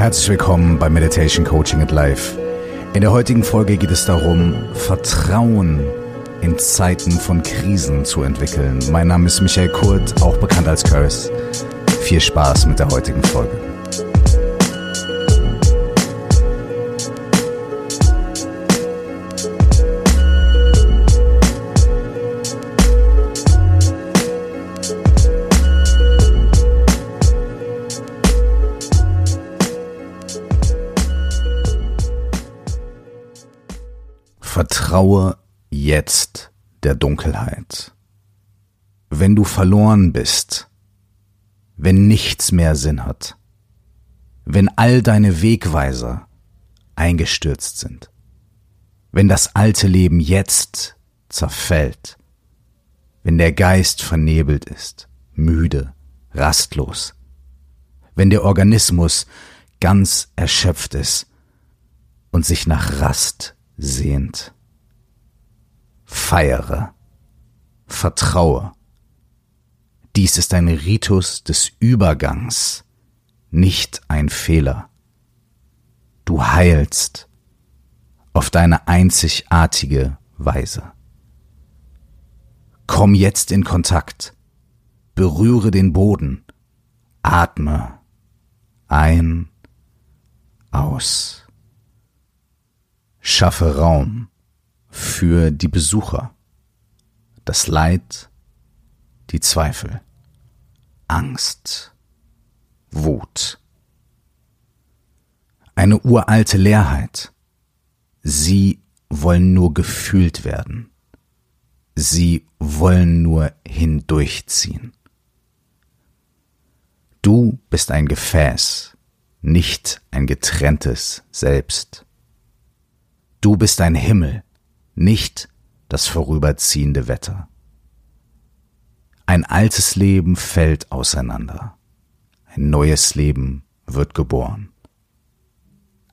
Herzlich willkommen bei Meditation Coaching at Life. In der heutigen Folge geht es darum, Vertrauen in Zeiten von Krisen zu entwickeln. Mein Name ist Michael Kurt, auch bekannt als Curse. Viel Spaß mit der heutigen Folge. Vertraue jetzt der Dunkelheit. Wenn du verloren bist, wenn nichts mehr Sinn hat, wenn all deine Wegweiser eingestürzt sind, wenn das alte Leben jetzt zerfällt, wenn der Geist vernebelt ist, müde, rastlos, wenn der Organismus ganz erschöpft ist und sich nach Rast sehnt. Feiere, vertraue. Dies ist ein Ritus des Übergangs, nicht ein Fehler. Du heilst auf deine einzigartige Weise. Komm jetzt in Kontakt, berühre den Boden, atme ein, aus. Schaffe Raum für die Besucher, das Leid, die Zweifel, Angst, Wut. Eine uralte Leerheit. Sie wollen nur gefühlt werden. Sie wollen nur hindurchziehen. Du bist ein Gefäß, nicht ein getrenntes Selbst. Du bist ein Himmel, nicht das vorüberziehende Wetter. Ein altes Leben fällt auseinander. Ein neues Leben wird geboren.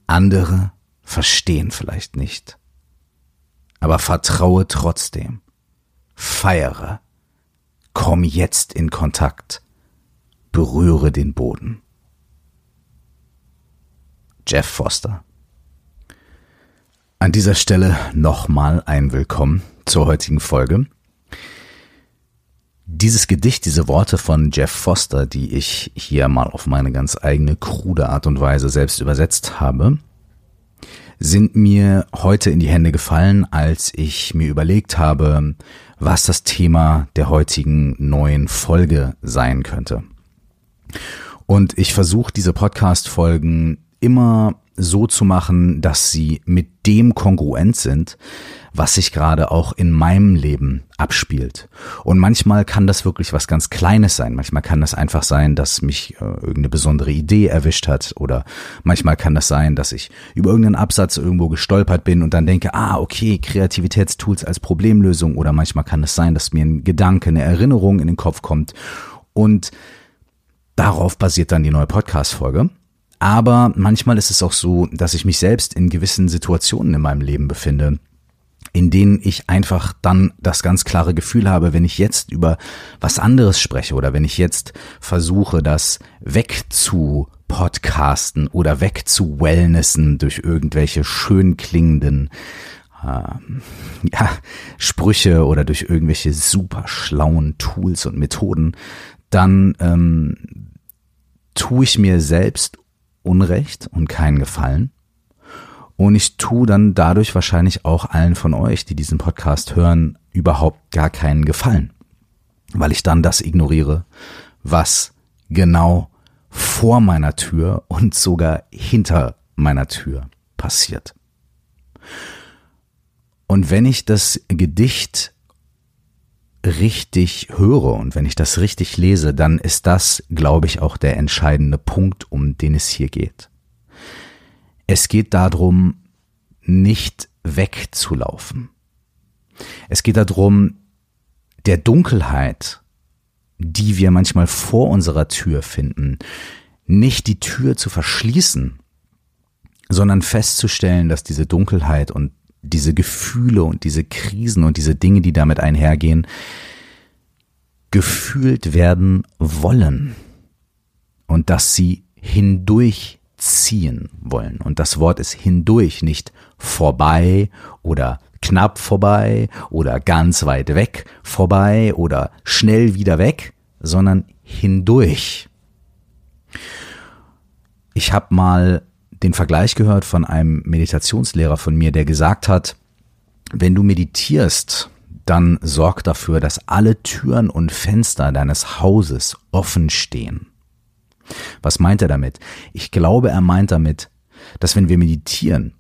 Andere verstehen vielleicht nicht. Aber vertraue trotzdem. Feiere. Komm jetzt in Kontakt. Berühre den Boden. Jeff Foster an dieser Stelle nochmal ein Willkommen zur heutigen Folge. Dieses Gedicht, diese Worte von Jeff Foster, die ich hier mal auf meine ganz eigene krude Art und Weise selbst übersetzt habe, sind mir heute in die Hände gefallen, als ich mir überlegt habe, was das Thema der heutigen neuen Folge sein könnte. Und ich versuche diese Podcast-Folgen immer so zu machen, dass sie mit dem kongruent sind, was sich gerade auch in meinem Leben abspielt. Und manchmal kann das wirklich was ganz Kleines sein. Manchmal kann das einfach sein, dass mich äh, irgendeine besondere Idee erwischt hat. Oder manchmal kann das sein, dass ich über irgendeinen Absatz irgendwo gestolpert bin und dann denke, ah, okay, Kreativitätstools als Problemlösung. Oder manchmal kann es sein, dass mir ein Gedanke, eine Erinnerung in den Kopf kommt. Und darauf basiert dann die neue Podcast-Folge. Aber manchmal ist es auch so, dass ich mich selbst in gewissen Situationen in meinem Leben befinde, in denen ich einfach dann das ganz klare Gefühl habe, wenn ich jetzt über was anderes spreche oder wenn ich jetzt versuche, das wegzu podcasten oder wegzu wellnessen durch irgendwelche schön klingenden äh, ja, Sprüche oder durch irgendwelche super schlauen Tools und Methoden, dann ähm, tue ich mir selbst Unrecht und keinen Gefallen. Und ich tue dann dadurch wahrscheinlich auch allen von euch, die diesen Podcast hören, überhaupt gar keinen Gefallen. Weil ich dann das ignoriere, was genau vor meiner Tür und sogar hinter meiner Tür passiert. Und wenn ich das Gedicht richtig höre und wenn ich das richtig lese, dann ist das, glaube ich, auch der entscheidende Punkt, um den es hier geht. Es geht darum, nicht wegzulaufen. Es geht darum, der Dunkelheit, die wir manchmal vor unserer Tür finden, nicht die Tür zu verschließen, sondern festzustellen, dass diese Dunkelheit und diese Gefühle und diese Krisen und diese Dinge, die damit einhergehen, gefühlt werden wollen und dass sie hindurch ziehen wollen. Und das Wort ist hindurch, nicht vorbei oder knapp vorbei oder ganz weit weg vorbei oder schnell wieder weg, sondern hindurch. Ich habe mal den Vergleich gehört von einem Meditationslehrer von mir, der gesagt hat, wenn du meditierst, dann sorg dafür, dass alle Türen und Fenster deines Hauses offen stehen. Was meint er damit? Ich glaube, er meint damit, dass wenn wir meditieren,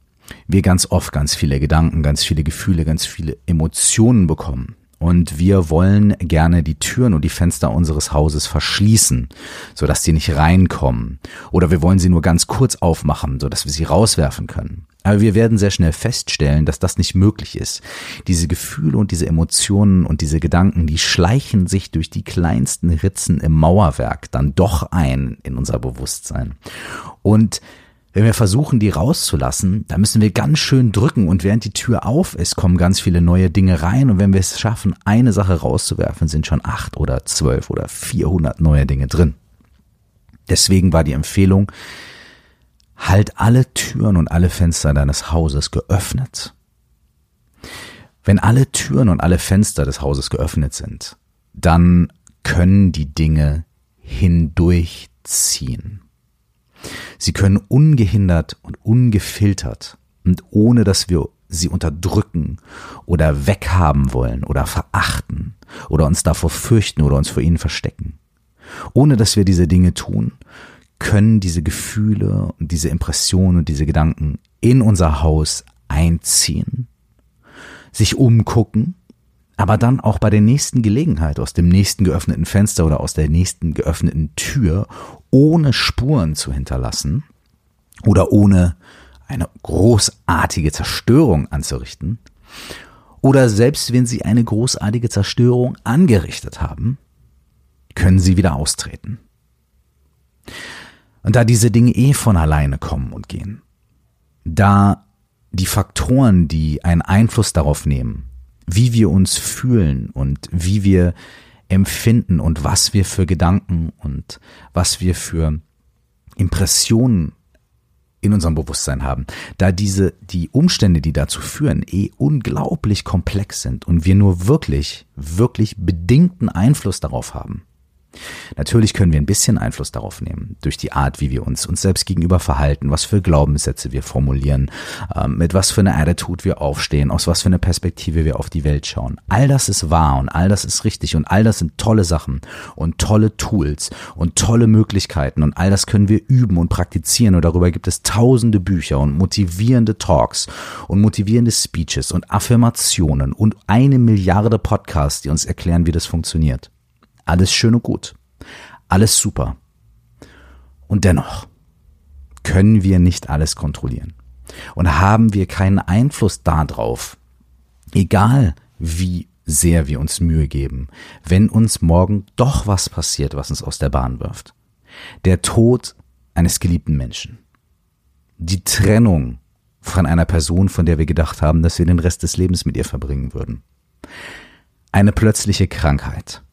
wir ganz oft ganz viele Gedanken, ganz viele Gefühle, ganz viele Emotionen bekommen. Und wir wollen gerne die Türen und die Fenster unseres Hauses verschließen, sodass sie nicht reinkommen. Oder wir wollen sie nur ganz kurz aufmachen, sodass wir sie rauswerfen können. Aber wir werden sehr schnell feststellen, dass das nicht möglich ist. Diese Gefühle und diese Emotionen und diese Gedanken, die schleichen sich durch die kleinsten Ritzen im Mauerwerk dann doch ein in unser Bewusstsein. Und wenn wir versuchen, die rauszulassen, dann müssen wir ganz schön drücken und während die Tür auf ist, kommen ganz viele neue Dinge rein und wenn wir es schaffen, eine Sache rauszuwerfen, sind schon acht oder zwölf oder vierhundert neue Dinge drin. Deswegen war die Empfehlung, halt alle Türen und alle Fenster deines Hauses geöffnet. Wenn alle Türen und alle Fenster des Hauses geöffnet sind, dann können die Dinge hindurchziehen. Sie können ungehindert und ungefiltert und ohne dass wir sie unterdrücken oder weghaben wollen oder verachten oder uns davor fürchten oder uns vor ihnen verstecken. Ohne dass wir diese Dinge tun, können diese Gefühle und diese Impressionen und diese Gedanken in unser Haus einziehen, sich umgucken, aber dann auch bei der nächsten Gelegenheit aus dem nächsten geöffneten Fenster oder aus der nächsten geöffneten Tür ohne Spuren zu hinterlassen oder ohne eine großartige Zerstörung anzurichten, oder selbst wenn sie eine großartige Zerstörung angerichtet haben, können sie wieder austreten. Und da diese Dinge eh von alleine kommen und gehen, da die Faktoren, die einen Einfluss darauf nehmen, wie wir uns fühlen und wie wir empfinden und was wir für Gedanken und was wir für Impressionen in unserem Bewusstsein haben, da diese, die Umstände, die dazu führen, eh unglaublich komplex sind und wir nur wirklich, wirklich bedingten Einfluss darauf haben, Natürlich können wir ein bisschen Einfluss darauf nehmen, durch die Art, wie wir uns uns selbst gegenüber verhalten, was für Glaubenssätze wir formulieren, ähm, mit was für einer Attitude wir aufstehen, aus was für einer Perspektive wir auf die Welt schauen. All das ist wahr und all das ist richtig und all das sind tolle Sachen und tolle Tools und tolle Möglichkeiten und all das können wir üben und praktizieren und darüber gibt es tausende Bücher und motivierende Talks und motivierende Speeches und Affirmationen und eine Milliarde Podcasts, die uns erklären, wie das funktioniert. Alles schön und gut. Alles super. Und dennoch können wir nicht alles kontrollieren. Und haben wir keinen Einfluss darauf, egal wie sehr wir uns Mühe geben, wenn uns morgen doch was passiert, was uns aus der Bahn wirft. Der Tod eines geliebten Menschen. Die Trennung von einer Person, von der wir gedacht haben, dass wir den Rest des Lebens mit ihr verbringen würden. Eine plötzliche Krankheit.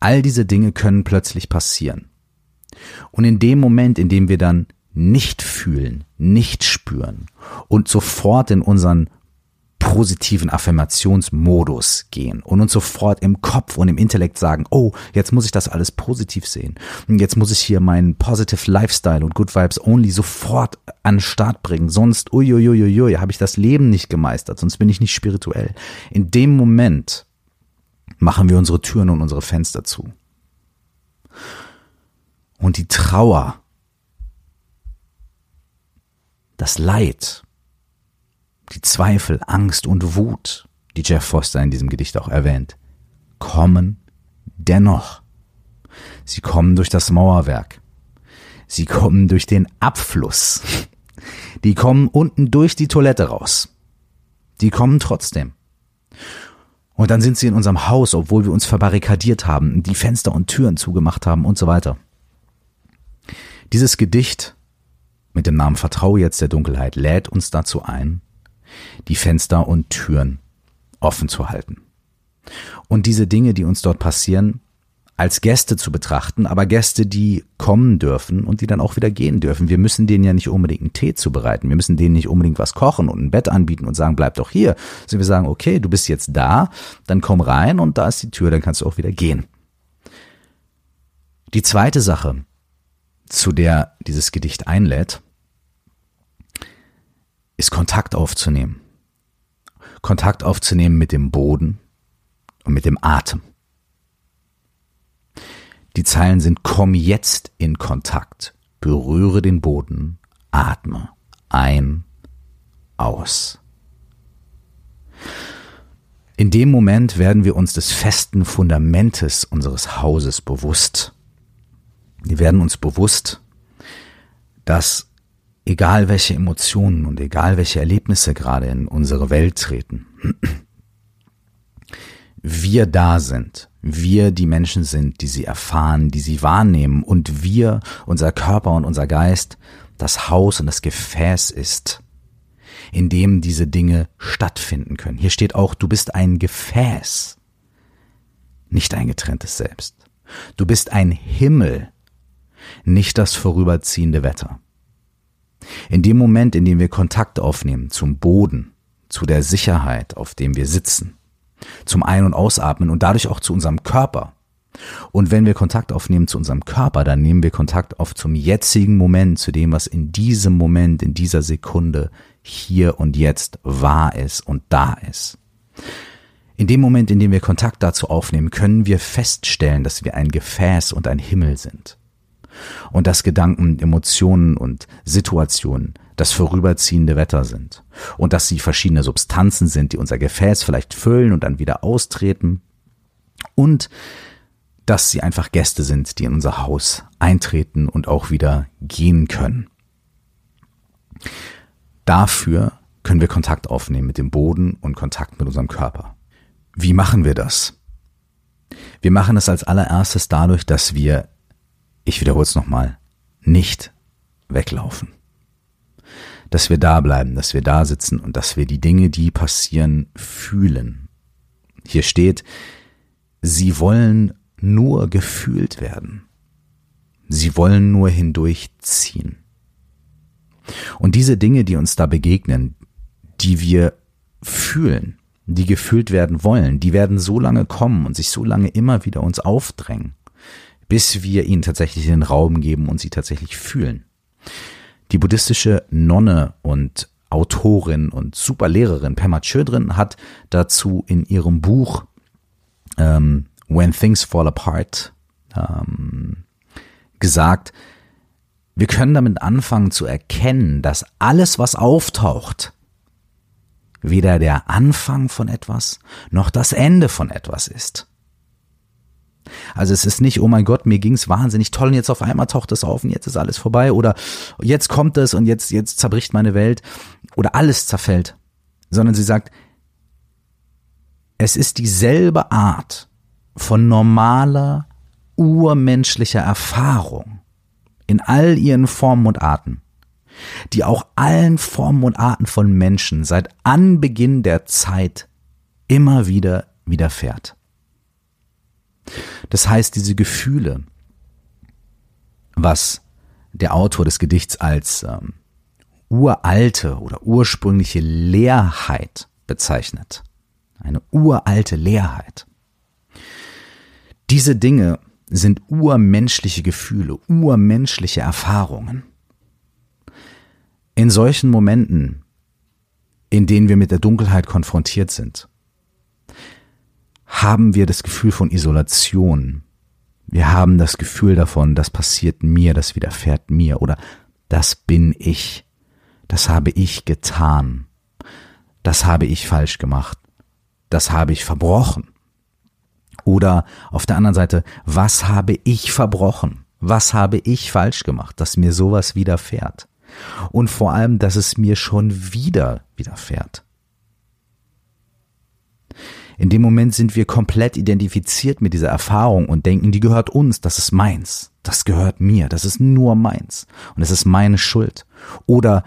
All diese Dinge können plötzlich passieren. Und in dem Moment, in dem wir dann nicht fühlen, nicht spüren und sofort in unseren positiven Affirmationsmodus gehen und uns sofort im Kopf und im Intellekt sagen, oh, jetzt muss ich das alles positiv sehen. Und jetzt muss ich hier meinen Positive Lifestyle und Good Vibes Only sofort an den Start bringen. Sonst, uiuiuiui, habe ich das Leben nicht gemeistert, sonst bin ich nicht spirituell. In dem Moment machen wir unsere Türen und unsere Fenster zu. Und die Trauer, das Leid, die Zweifel, Angst und Wut, die Jeff Foster in diesem Gedicht auch erwähnt, kommen dennoch. Sie kommen durch das Mauerwerk. Sie kommen durch den Abfluss. Die kommen unten durch die Toilette raus. Die kommen trotzdem. Und dann sind sie in unserem Haus, obwohl wir uns verbarrikadiert haben, die Fenster und Türen zugemacht haben und so weiter. Dieses Gedicht mit dem Namen Vertraue jetzt der Dunkelheit lädt uns dazu ein, die Fenster und Türen offen zu halten. Und diese Dinge, die uns dort passieren, als Gäste zu betrachten, aber Gäste, die kommen dürfen und die dann auch wieder gehen dürfen. Wir müssen denen ja nicht unbedingt einen Tee zubereiten. Wir müssen denen nicht unbedingt was kochen und ein Bett anbieten und sagen, bleib doch hier. Also wir sagen, okay, du bist jetzt da, dann komm rein und da ist die Tür, dann kannst du auch wieder gehen. Die zweite Sache, zu der dieses Gedicht einlädt, ist Kontakt aufzunehmen. Kontakt aufzunehmen mit dem Boden und mit dem Atem. Die Zeilen sind komm jetzt in Kontakt, berühre den Boden, atme ein, aus. In dem Moment werden wir uns des festen Fundamentes unseres Hauses bewusst. Wir werden uns bewusst, dass egal welche Emotionen und egal welche Erlebnisse gerade in unsere Welt treten, wir da sind, wir die Menschen sind, die sie erfahren, die sie wahrnehmen und wir, unser Körper und unser Geist, das Haus und das Gefäß ist, in dem diese Dinge stattfinden können. Hier steht auch, du bist ein Gefäß, nicht ein getrenntes Selbst. Du bist ein Himmel, nicht das vorüberziehende Wetter. In dem Moment, in dem wir Kontakt aufnehmen zum Boden, zu der Sicherheit, auf dem wir sitzen, zum Ein- und Ausatmen und dadurch auch zu unserem Körper. Und wenn wir Kontakt aufnehmen zu unserem Körper, dann nehmen wir Kontakt auf zum jetzigen Moment, zu dem, was in diesem Moment, in dieser Sekunde hier und jetzt wahr ist und da ist. In dem Moment, in dem wir Kontakt dazu aufnehmen, können wir feststellen, dass wir ein Gefäß und ein Himmel sind und dass Gedanken, Emotionen und Situationen das vorüberziehende Wetter sind und dass sie verschiedene Substanzen sind, die unser Gefäß vielleicht füllen und dann wieder austreten und dass sie einfach Gäste sind, die in unser Haus eintreten und auch wieder gehen können. Dafür können wir Kontakt aufnehmen mit dem Boden und Kontakt mit unserem Körper. Wie machen wir das? Wir machen es als allererstes dadurch, dass wir ich wiederhole es nochmal, nicht weglaufen. Dass wir da bleiben, dass wir da sitzen und dass wir die Dinge, die passieren, fühlen. Hier steht, sie wollen nur gefühlt werden. Sie wollen nur hindurchziehen. Und diese Dinge, die uns da begegnen, die wir fühlen, die gefühlt werden wollen, die werden so lange kommen und sich so lange immer wieder uns aufdrängen bis wir ihnen tatsächlich den Raum geben und sie tatsächlich fühlen. Die buddhistische Nonne und Autorin und Superlehrerin Pema Chodron hat dazu in ihrem Buch ähm, When Things Fall Apart ähm, gesagt, wir können damit anfangen zu erkennen, dass alles, was auftaucht, weder der Anfang von etwas noch das Ende von etwas ist. Also es ist nicht, oh mein Gott, mir ging's wahnsinnig toll und jetzt auf einmal taucht es auf und jetzt ist alles vorbei oder jetzt kommt es und jetzt, jetzt zerbricht meine Welt oder alles zerfällt, sondern sie sagt, es ist dieselbe Art von normaler, urmenschlicher Erfahrung in all ihren Formen und Arten, die auch allen Formen und Arten von Menschen seit Anbeginn der Zeit immer wieder widerfährt. Das heißt, diese Gefühle, was der Autor des Gedichts als ähm, uralte oder ursprüngliche Leerheit bezeichnet, eine uralte Leerheit. Diese Dinge sind urmenschliche Gefühle, urmenschliche Erfahrungen. In solchen Momenten, in denen wir mit der Dunkelheit konfrontiert sind, haben wir das Gefühl von Isolation. Wir haben das Gefühl davon, das passiert mir, das widerfährt mir oder das bin ich, das habe ich getan, das habe ich falsch gemacht, das habe ich verbrochen. Oder auf der anderen Seite, was habe ich verbrochen? Was habe ich falsch gemacht, dass mir sowas widerfährt? Und vor allem, dass es mir schon wieder widerfährt. In dem Moment sind wir komplett identifiziert mit dieser Erfahrung und denken, die gehört uns, das ist meins, das gehört mir, das ist nur meins und es ist meine Schuld. Oder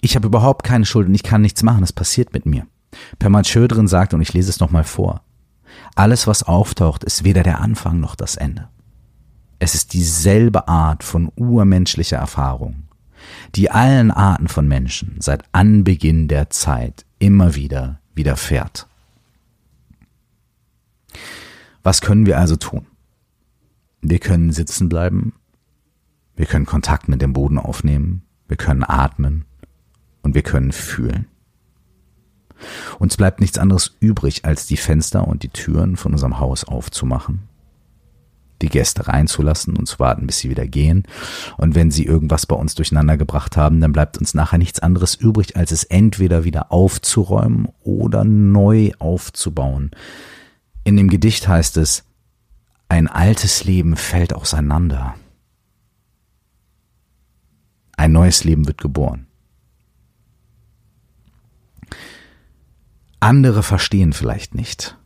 ich habe überhaupt keine Schuld und ich kann nichts machen, es passiert mit mir. Permat Schödrin sagt, und ich lese es nochmal vor, Alles, was auftaucht, ist weder der Anfang noch das Ende. Es ist dieselbe Art von urmenschlicher Erfahrung, die allen Arten von Menschen seit Anbeginn der Zeit immer wieder widerfährt. Was können wir also tun? Wir können sitzen bleiben, wir können Kontakt mit dem Boden aufnehmen, wir können atmen und wir können fühlen. Uns bleibt nichts anderes übrig, als die Fenster und die Türen von unserem Haus aufzumachen, die Gäste reinzulassen und zu warten, bis sie wieder gehen. Und wenn sie irgendwas bei uns durcheinander gebracht haben, dann bleibt uns nachher nichts anderes übrig, als es entweder wieder aufzuräumen oder neu aufzubauen. In dem Gedicht heißt es, ein altes Leben fällt auseinander. Ein neues Leben wird geboren. Andere verstehen vielleicht nicht,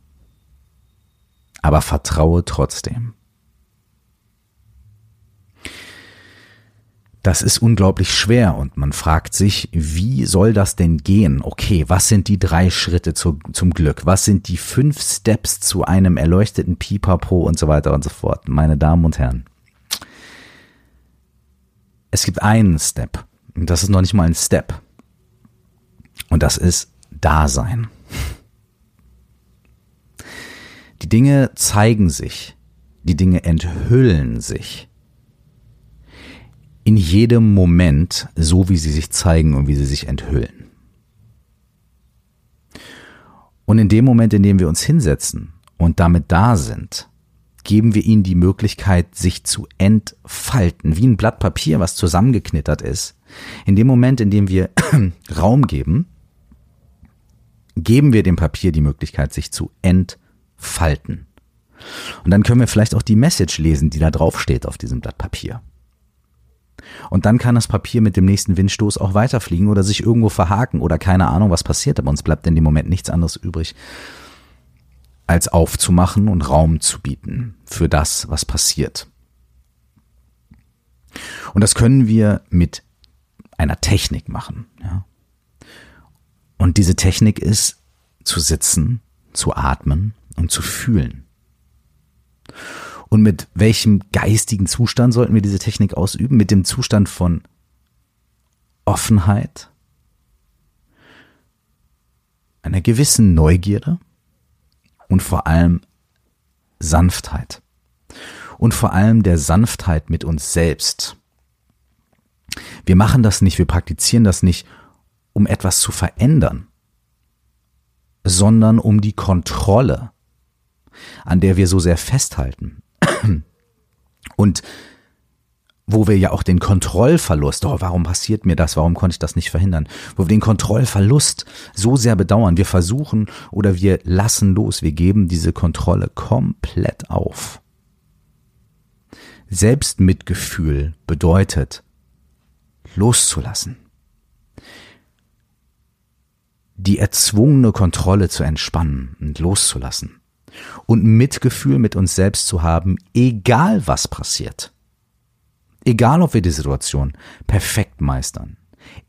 aber vertraue trotzdem. Das ist unglaublich schwer und man fragt sich, wie soll das denn gehen? Okay, was sind die drei Schritte zu, zum Glück? Was sind die fünf Steps zu einem erleuchteten Pipapo und so weiter und so fort? Meine Damen und Herren. Es gibt einen Step. Und das ist noch nicht mal ein Step. Und das ist Dasein. Die Dinge zeigen sich, die Dinge enthüllen sich in jedem Moment, so wie sie sich zeigen und wie sie sich enthüllen. Und in dem Moment, in dem wir uns hinsetzen und damit da sind, geben wir ihnen die Möglichkeit, sich zu entfalten, wie ein Blatt Papier, was zusammengeknittert ist. In dem Moment, in dem wir Raum geben, geben wir dem Papier die Möglichkeit, sich zu entfalten. Und dann können wir vielleicht auch die Message lesen, die da drauf steht auf diesem Blatt Papier. Und dann kann das Papier mit dem nächsten Windstoß auch weiterfliegen oder sich irgendwo verhaken oder keine Ahnung, was passiert, aber uns bleibt in dem Moment nichts anderes übrig, als aufzumachen und Raum zu bieten für das, was passiert. Und das können wir mit einer Technik machen. Ja. Und diese Technik ist zu sitzen, zu atmen und zu fühlen. Und mit welchem geistigen Zustand sollten wir diese Technik ausüben? Mit dem Zustand von Offenheit, einer gewissen Neugierde und vor allem Sanftheit. Und vor allem der Sanftheit mit uns selbst. Wir machen das nicht, wir praktizieren das nicht, um etwas zu verändern, sondern um die Kontrolle, an der wir so sehr festhalten. Und wo wir ja auch den Kontrollverlust, oh, warum passiert mir das, warum konnte ich das nicht verhindern, wo wir den Kontrollverlust so sehr bedauern, wir versuchen oder wir lassen los, wir geben diese Kontrolle komplett auf. Selbstmitgefühl bedeutet loszulassen. Die erzwungene Kontrolle zu entspannen und loszulassen und Mitgefühl mit uns selbst zu haben, egal was passiert. Egal ob wir die Situation perfekt meistern,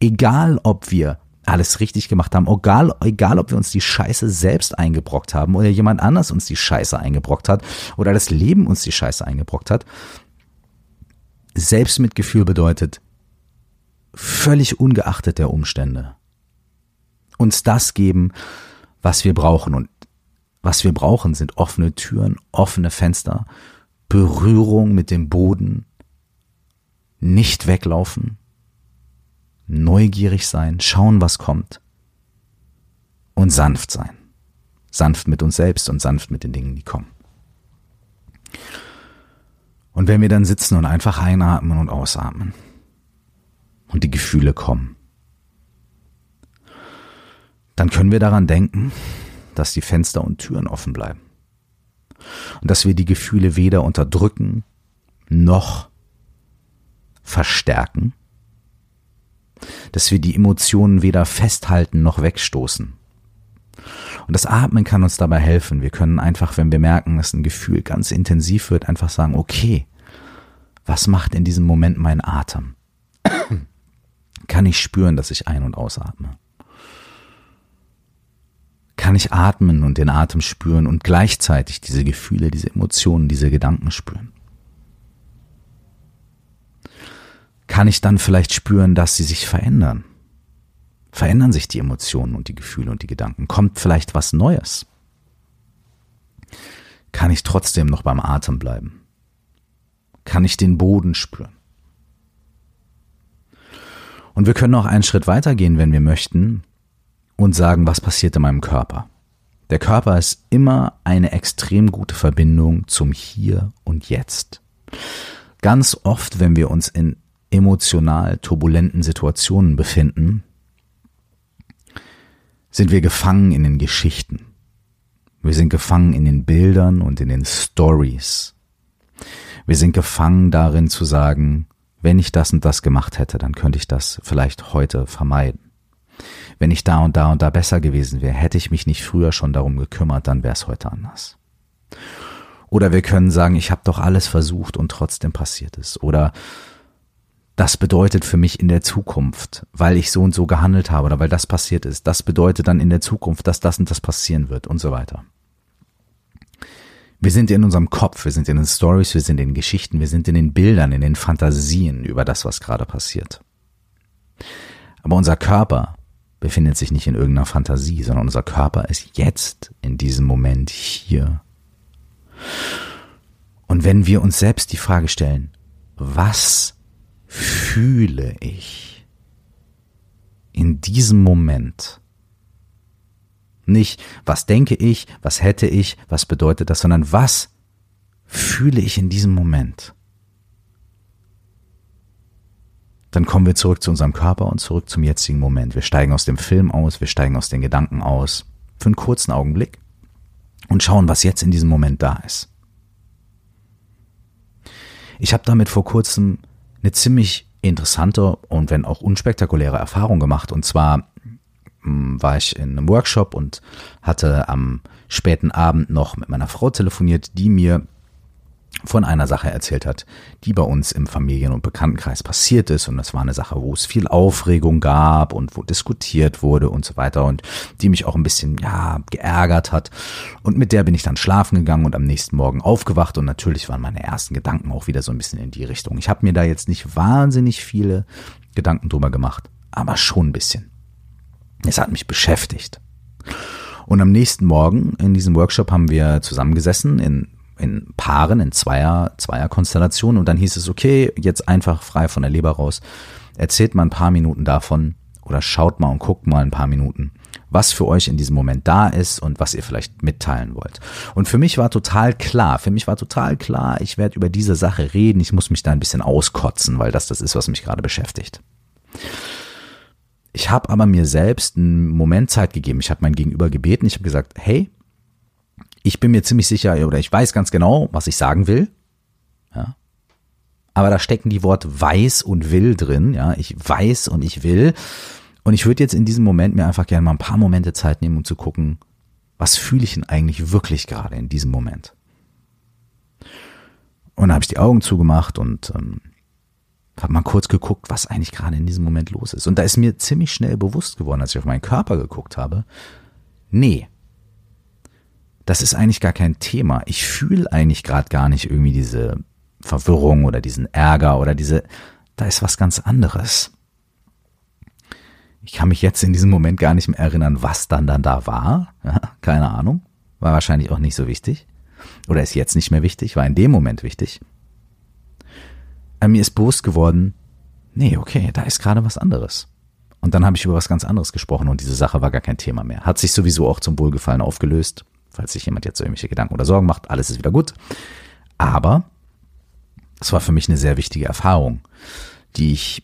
egal ob wir alles richtig gemacht haben, egal, egal ob wir uns die Scheiße selbst eingebrockt haben oder jemand anders uns die Scheiße eingebrockt hat oder das Leben uns die Scheiße eingebrockt hat. Selbstmitgefühl bedeutet, völlig ungeachtet der Umstände, uns das geben, was wir brauchen. Und was wir brauchen, sind offene Türen, offene Fenster, Berührung mit dem Boden, nicht weglaufen, neugierig sein, schauen, was kommt und sanft sein. Sanft mit uns selbst und sanft mit den Dingen, die kommen. Und wenn wir dann sitzen und einfach einatmen und ausatmen und die Gefühle kommen, dann können wir daran denken, dass die Fenster und Türen offen bleiben. Und dass wir die Gefühle weder unterdrücken noch verstärken. Dass wir die Emotionen weder festhalten noch wegstoßen. Und das Atmen kann uns dabei helfen. Wir können einfach, wenn wir merken, dass ein Gefühl ganz intensiv wird, einfach sagen, okay, was macht in diesem Moment mein Atem? kann ich spüren, dass ich ein- und ausatme? Kann ich atmen und den Atem spüren und gleichzeitig diese Gefühle, diese Emotionen, diese Gedanken spüren? Kann ich dann vielleicht spüren, dass sie sich verändern? Verändern sich die Emotionen und die Gefühle und die Gedanken? Kommt vielleicht was Neues? Kann ich trotzdem noch beim Atem bleiben? Kann ich den Boden spüren? Und wir können auch einen Schritt weitergehen, wenn wir möchten, und sagen, was passiert in meinem Körper. Der Körper ist immer eine extrem gute Verbindung zum Hier und Jetzt. Ganz oft, wenn wir uns in emotional turbulenten Situationen befinden, sind wir gefangen in den Geschichten. Wir sind gefangen in den Bildern und in den Stories. Wir sind gefangen darin zu sagen, wenn ich das und das gemacht hätte, dann könnte ich das vielleicht heute vermeiden. Wenn ich da und da und da besser gewesen wäre, hätte ich mich nicht früher schon darum gekümmert, dann wäre es heute anders. Oder wir können sagen, ich habe doch alles versucht und trotzdem passiert es. Oder das bedeutet für mich in der Zukunft, weil ich so und so gehandelt habe oder weil das passiert ist, das bedeutet dann in der Zukunft, dass das und das passieren wird und so weiter. Wir sind in unserem Kopf, wir sind in den Stories, wir sind in den Geschichten, wir sind in den Bildern, in den Fantasien über das, was gerade passiert. Aber unser Körper befindet sich nicht in irgendeiner Fantasie, sondern unser Körper ist jetzt in diesem Moment hier. Und wenn wir uns selbst die Frage stellen, was fühle ich in diesem Moment? Nicht, was denke ich, was hätte ich, was bedeutet das, sondern was fühle ich in diesem Moment? Dann kommen wir zurück zu unserem Körper und zurück zum jetzigen Moment. Wir steigen aus dem Film aus, wir steigen aus den Gedanken aus, für einen kurzen Augenblick und schauen, was jetzt in diesem Moment da ist. Ich habe damit vor kurzem eine ziemlich interessante und wenn auch unspektakuläre Erfahrung gemacht. Und zwar war ich in einem Workshop und hatte am späten Abend noch mit meiner Frau telefoniert, die mir von einer Sache erzählt hat, die bei uns im Familien- und Bekanntenkreis passiert ist. Und das war eine Sache, wo es viel Aufregung gab und wo diskutiert wurde und so weiter und die mich auch ein bisschen, ja, geärgert hat. Und mit der bin ich dann schlafen gegangen und am nächsten Morgen aufgewacht und natürlich waren meine ersten Gedanken auch wieder so ein bisschen in die Richtung. Ich habe mir da jetzt nicht wahnsinnig viele Gedanken drüber gemacht, aber schon ein bisschen. Es hat mich beschäftigt. Und am nächsten Morgen in diesem Workshop haben wir zusammengesessen in, in Paaren, in Zweier, Zweierkonstellationen und dann hieß es, okay, jetzt einfach frei von der Leber raus, erzählt mal ein paar Minuten davon oder schaut mal und guckt mal ein paar Minuten, was für euch in diesem Moment da ist und was ihr vielleicht mitteilen wollt. Und für mich war total klar, für mich war total klar, ich werde über diese Sache reden, ich muss mich da ein bisschen auskotzen, weil das das ist, was mich gerade beschäftigt. Ich habe aber mir selbst einen Moment Zeit gegeben. Ich habe mein Gegenüber gebeten. Ich habe gesagt, hey, ich bin mir ziemlich sicher oder ich weiß ganz genau, was ich sagen will. Ja. Aber da stecken die Wort weiß und will drin. Ja, ich weiß und ich will. Und ich würde jetzt in diesem Moment mir einfach gerne mal ein paar Momente Zeit nehmen, um zu gucken, was fühle ich denn eigentlich wirklich gerade in diesem Moment. Und dann habe ich die Augen zugemacht und ähm, habe mal kurz geguckt, was eigentlich gerade in diesem Moment los ist. Und da ist mir ziemlich schnell bewusst geworden, als ich auf meinen Körper geguckt habe, nee, das ist eigentlich gar kein Thema. Ich fühle eigentlich gerade gar nicht irgendwie diese Verwirrung oder diesen Ärger oder diese, da ist was ganz anderes. Ich kann mich jetzt in diesem Moment gar nicht mehr erinnern, was dann dann da war. Ja, keine Ahnung. War wahrscheinlich auch nicht so wichtig. Oder ist jetzt nicht mehr wichtig, war in dem Moment wichtig mir ist bewusst geworden, nee, okay, da ist gerade was anderes. Und dann habe ich über was ganz anderes gesprochen und diese Sache war gar kein Thema mehr. Hat sich sowieso auch zum Wohlgefallen aufgelöst. Falls sich jemand jetzt irgendwelche Gedanken oder Sorgen macht, alles ist wieder gut. Aber es war für mich eine sehr wichtige Erfahrung, die ich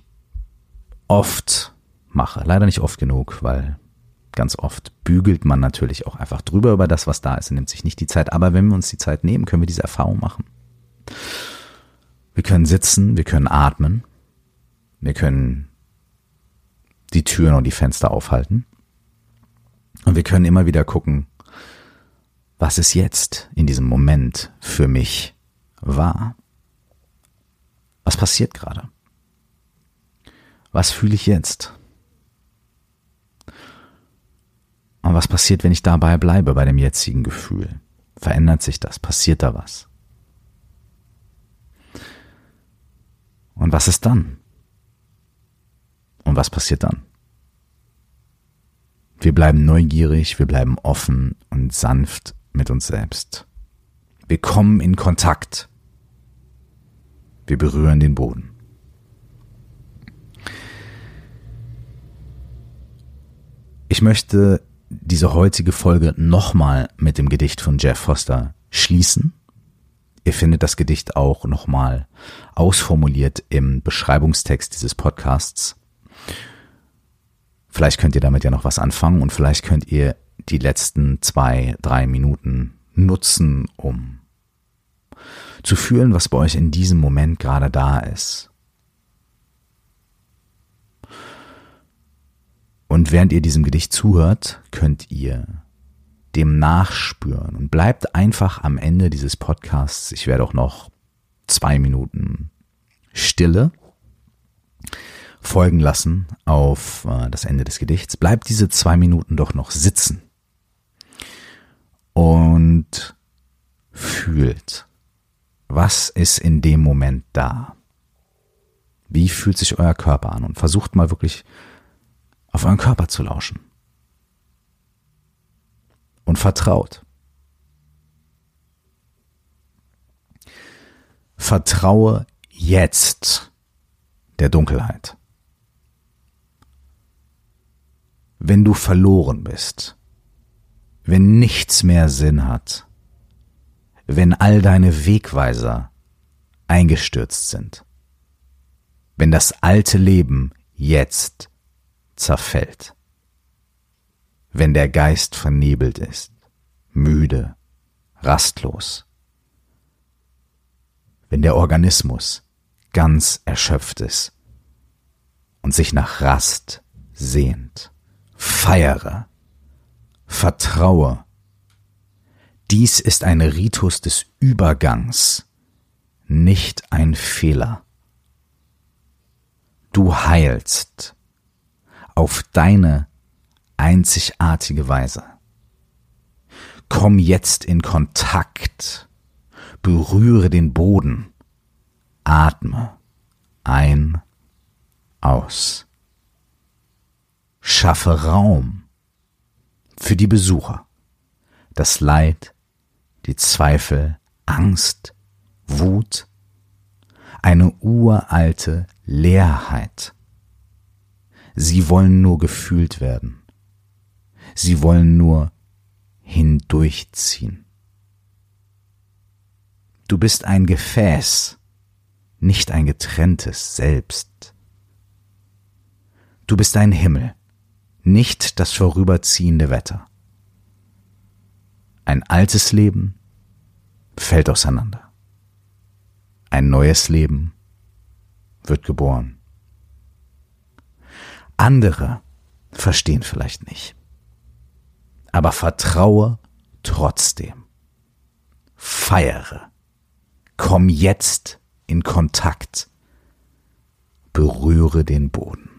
oft mache. Leider nicht oft genug, weil ganz oft bügelt man natürlich auch einfach drüber über das, was da ist und nimmt sich nicht die Zeit. Aber wenn wir uns die Zeit nehmen, können wir diese Erfahrung machen. Wir können sitzen, wir können atmen, wir können die Türen und die Fenster aufhalten. Und wir können immer wieder gucken, was ist jetzt in diesem Moment für mich wahr? Was passiert gerade? Was fühle ich jetzt? Und was passiert, wenn ich dabei bleibe bei dem jetzigen Gefühl? Verändert sich das? Passiert da was? Und was ist dann? Und was passiert dann? Wir bleiben neugierig, wir bleiben offen und sanft mit uns selbst. Wir kommen in Kontakt. Wir berühren den Boden. Ich möchte diese heutige Folge nochmal mit dem Gedicht von Jeff Foster schließen. Ihr findet das Gedicht auch nochmal ausformuliert im Beschreibungstext dieses Podcasts. Vielleicht könnt ihr damit ja noch was anfangen und vielleicht könnt ihr die letzten zwei, drei Minuten nutzen, um zu fühlen, was bei euch in diesem Moment gerade da ist. Und während ihr diesem Gedicht zuhört, könnt ihr dem nachspüren und bleibt einfach am Ende dieses Podcasts. Ich werde auch noch zwei Minuten Stille folgen lassen auf äh, das Ende des Gedichts. Bleibt diese zwei Minuten doch noch sitzen und fühlt, was ist in dem Moment da? Wie fühlt sich euer Körper an? Und versucht mal wirklich auf euren Körper zu lauschen. Und vertraut. Vertraue jetzt der Dunkelheit. Wenn du verloren bist, wenn nichts mehr Sinn hat, wenn all deine Wegweiser eingestürzt sind, wenn das alte Leben jetzt zerfällt. Wenn der Geist vernebelt ist, müde, rastlos. Wenn der Organismus ganz erschöpft ist und sich nach Rast sehnt. Feiere, vertraue. Dies ist ein Ritus des Übergangs, nicht ein Fehler. Du heilst, auf deine einzigartige Weise. Komm jetzt in Kontakt, berühre den Boden, atme ein, aus. Schaffe Raum für die Besucher, das Leid, die Zweifel, Angst, Wut, eine uralte Leerheit Sie wollen nur gefühlt werden. Sie wollen nur hindurchziehen. Du bist ein Gefäß, nicht ein getrenntes Selbst. Du bist ein Himmel, nicht das vorüberziehende Wetter. Ein altes Leben fällt auseinander. Ein neues Leben wird geboren. Andere verstehen vielleicht nicht. Aber vertraue trotzdem. Feiere. Komm jetzt in Kontakt. Berühre den Boden.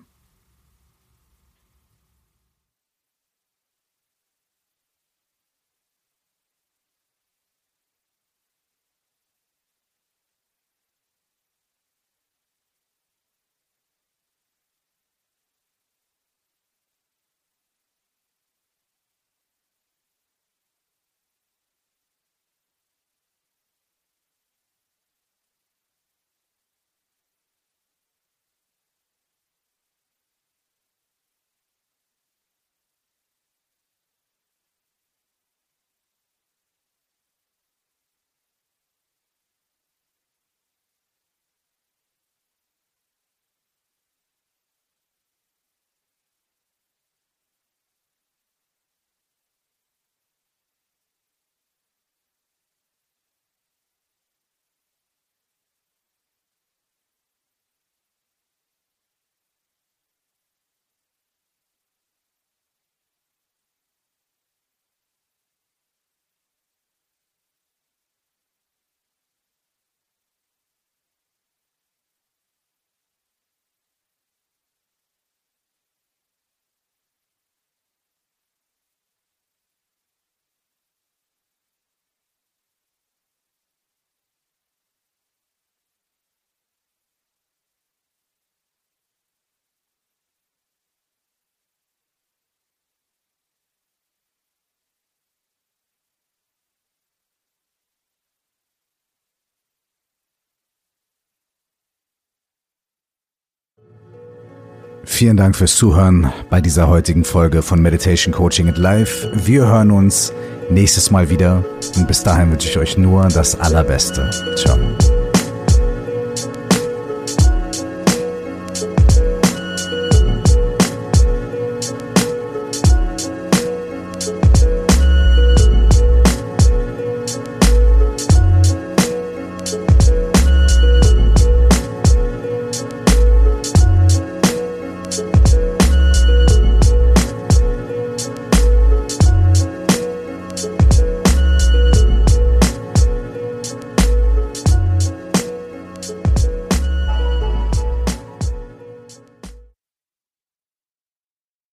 Vielen Dank fürs Zuhören bei dieser heutigen Folge von Meditation Coaching at Life. Wir hören uns nächstes Mal wieder und bis dahin wünsche ich euch nur das Allerbeste. Ciao.